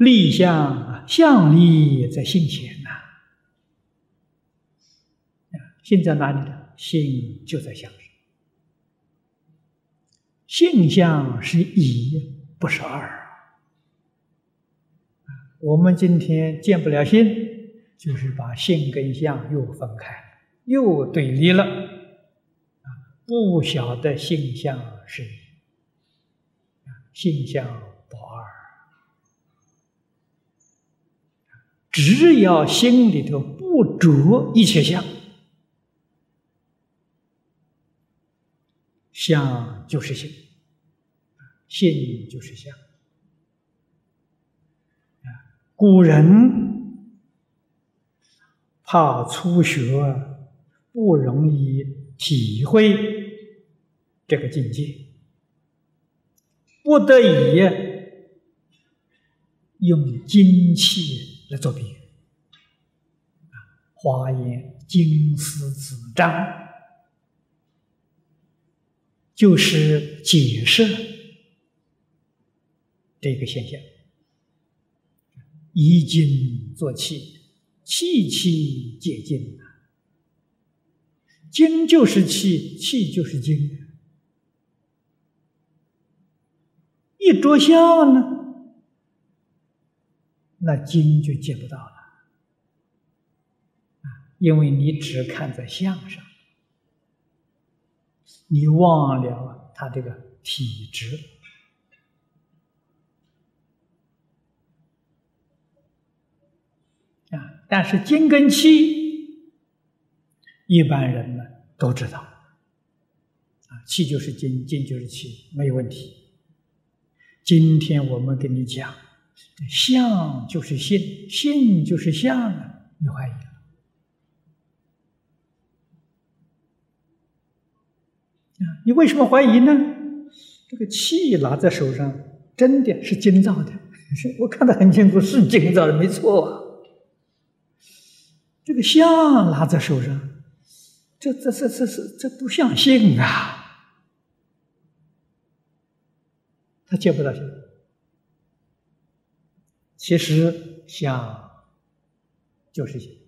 立相相立在性前呐，心在哪里呢？心就在相上。性相是一，不是二。我们今天见不了性，就是把性跟相又分开，又对立了。啊，不晓得性相是一，性相不二。只要心里头不着一切相，相就是性，性就是相。古人怕初学不容易体会这个境界，不得已用精气来做比喻。华严经思子章就是解释这个现象。以精作气，气气皆精啊！精就是气，气就是精。一着相呢，那精就见不到了！因为你只看在相上，你忘了他这个体质。啊！但是精跟气，一般人呢都知道，啊，气就是精，精就是气，没有问题。今天我们跟你讲，相就是性，性就是相啊，你怀疑？啊，你为什么怀疑呢？这个气拿在手上，真的是精造的，我看得很清楚，是精造的，没错。这个相拿在手上，这这这这这这不像性啊！他见不到性。其实相就是性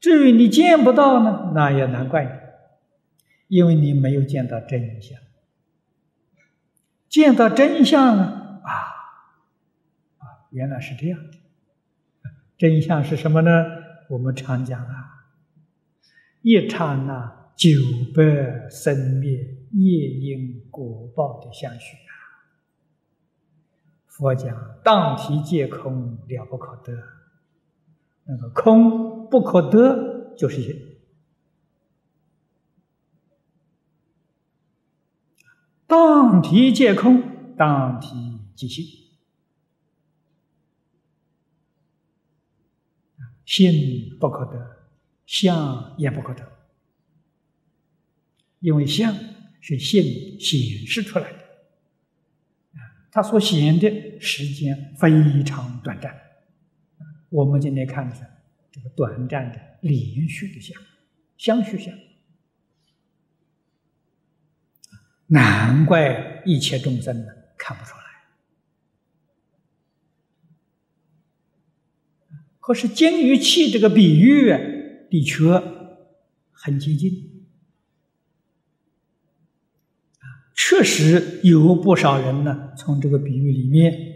至于你见不到呢，那也难怪你，因为你没有见到真相。见到真相呢，啊啊，原来是这样。真相是什么呢？我们常讲啊，一刹那九百生灭业因果报的相续啊。佛讲当体皆空，了不可得。那个空不可得，就是当体皆空，当体即性。心不可得，相也不可得，因为相是性显示出来的，啊，它所显的时间非常短暂，我们今天看的是这个短暂的连续的相，相续相，难怪一切众生呢看不出来。可是精与气这个比喻，的确很接近，确实有不少人呢从这个比喻里面